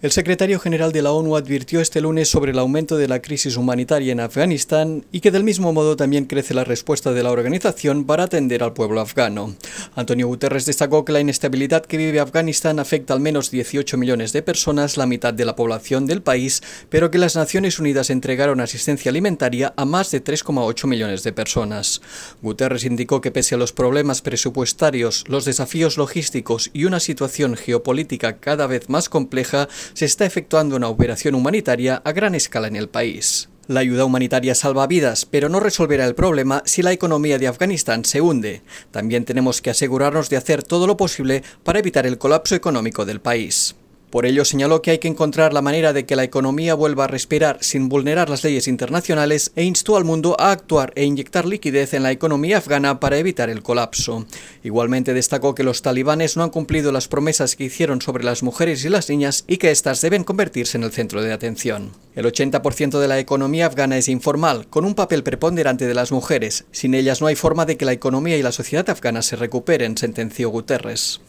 El secretario general de la ONU advirtió este lunes sobre el aumento de la crisis humanitaria en Afganistán y que del mismo modo también crece la respuesta de la organización para atender al pueblo afgano. Antonio Guterres destacó que la inestabilidad que vive Afganistán afecta al menos 18 millones de personas, la mitad de la población del país, pero que las Naciones Unidas entregaron asistencia alimentaria a más de 3,8 millones de personas. Guterres indicó que pese a los problemas presupuestarios, los desafíos logísticos y una situación geopolítica cada vez más compleja, se está efectuando una operación humanitaria a gran escala en el país. La ayuda humanitaria salva vidas, pero no resolverá el problema si la economía de Afganistán se hunde. También tenemos que asegurarnos de hacer todo lo posible para evitar el colapso económico del país. Por ello señaló que hay que encontrar la manera de que la economía vuelva a respirar sin vulnerar las leyes internacionales e instó al mundo a actuar e inyectar liquidez en la economía afgana para evitar el colapso. Igualmente destacó que los talibanes no han cumplido las promesas que hicieron sobre las mujeres y las niñas y que éstas deben convertirse en el centro de atención. El 80% de la economía afgana es informal, con un papel preponderante de las mujeres. Sin ellas no hay forma de que la economía y la sociedad afgana se recuperen, sentenció Guterres.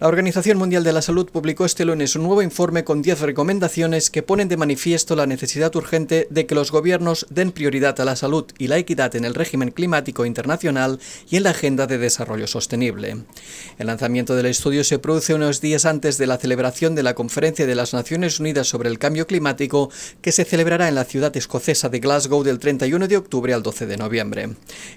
La Organización Mundial de la Salud publicó este lunes un nuevo informe con 10 recomendaciones que ponen de manifiesto la necesidad urgente de que los gobiernos den prioridad a la salud y la equidad en el régimen climático internacional y en la agenda de desarrollo sostenible. El lanzamiento del estudio se produce unos días antes de la celebración de la Conferencia de las Naciones Unidas sobre el Cambio Climático que se celebrará en la ciudad escocesa de Glasgow del 31 de octubre al 12 de noviembre.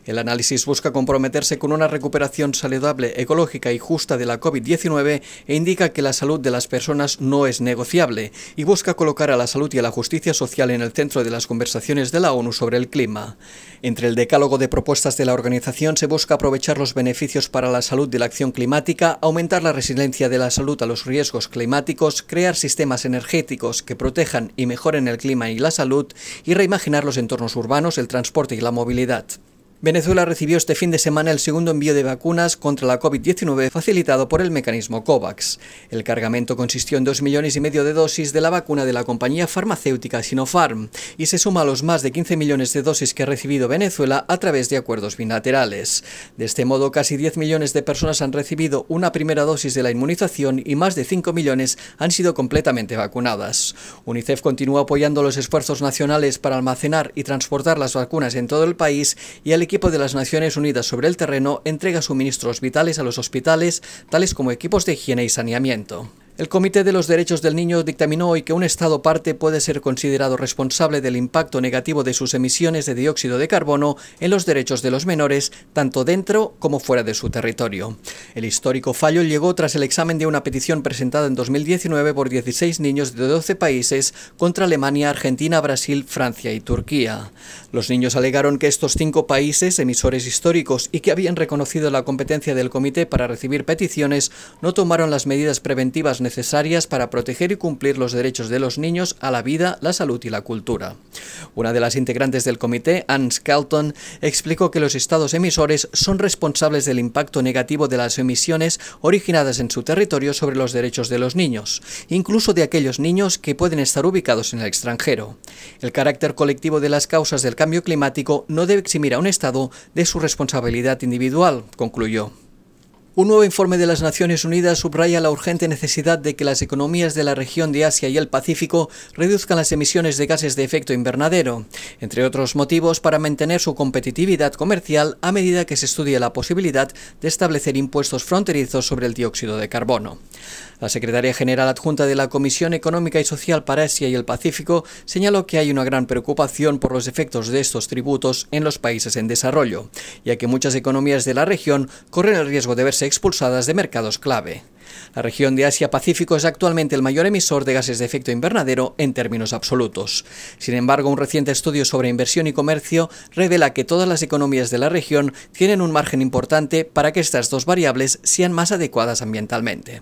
El análisis busca comprometerse con una recuperación saludable, ecológica y justa de la COVID-19 e indica que la salud de las personas no es negociable y busca colocar a la salud y a la justicia social en el centro de las conversaciones de la ONU sobre el clima. Entre el decálogo de propuestas de la organización se busca aprovechar los beneficios para la salud de la acción climática, aumentar la resiliencia de la salud a los riesgos climáticos, crear sistemas energéticos que protejan y mejoren el clima y la salud y reimaginar los entornos urbanos, el transporte y la movilidad. Venezuela recibió este fin de semana el segundo envío de vacunas contra la COVID-19 facilitado por el mecanismo COVAX. El cargamento consistió en dos millones y medio de dosis de la vacuna de la compañía farmacéutica Sinopharm y se suma a los más de 15 millones de dosis que ha recibido Venezuela a través de acuerdos bilaterales. De este modo, casi 10 millones de personas han recibido una primera dosis de la inmunización y más de 5 millones han sido completamente vacunadas. UNICEF continúa apoyando los esfuerzos nacionales para almacenar y transportar las vacunas en todo el país y el equipo de las Naciones Unidas sobre el terreno entrega suministros vitales a los hospitales, tales como equipos de higiene y saneamiento. El Comité de los Derechos del Niño dictaminó hoy que un Estado parte puede ser considerado responsable del impacto negativo de sus emisiones de dióxido de carbono en los derechos de los menores, tanto dentro como fuera de su territorio. El histórico fallo llegó tras el examen de una petición presentada en 2019 por 16 niños de 12 países contra Alemania, Argentina, Brasil, Francia y Turquía. Los niños alegaron que estos cinco países, emisores históricos y que habían reconocido la competencia del comité para recibir peticiones, no tomaron las medidas preventivas necesarias para proteger y cumplir los derechos de los niños a la vida, la salud y la cultura. Una de las integrantes del comité, Anne Skelton, explicó que los estados emisores son responsables del impacto negativo de las emisiones originadas en su territorio sobre los derechos de los niños, incluso de aquellos niños que pueden estar ubicados en el extranjero. El carácter colectivo de las causas del cambio climático no debe eximir a un Estado de su responsabilidad individual, concluyó. Un nuevo informe de las Naciones Unidas subraya la urgente necesidad de que las economías de la región de Asia y el Pacífico reduzcan las emisiones de gases de efecto invernadero, entre otros motivos para mantener su competitividad comercial a medida que se estudia la posibilidad de establecer impuestos fronterizos sobre el dióxido de carbono. La secretaria general adjunta de la Comisión Económica y Social para Asia y el Pacífico señaló que hay una gran preocupación por los efectos de estos tributos en los países en desarrollo, ya que muchas economías de la región corren el riesgo de verse expulsadas de mercados clave. La región de Asia-Pacífico es actualmente el mayor emisor de gases de efecto invernadero en términos absolutos. Sin embargo, un reciente estudio sobre inversión y comercio revela que todas las economías de la región tienen un margen importante para que estas dos variables sean más adecuadas ambientalmente.